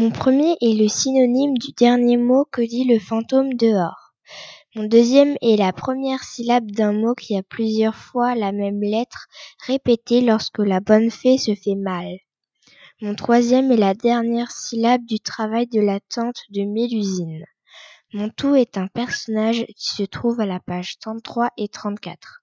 Mon premier est le synonyme du dernier mot que dit le fantôme dehors. Mon deuxième est la première syllabe d'un mot qui a plusieurs fois la même lettre répétée lorsque la bonne fée se fait mal. Mon troisième est la dernière syllabe du travail de la tante de Mélusine. Mon tout est un personnage qui se trouve à la page 33 et 34.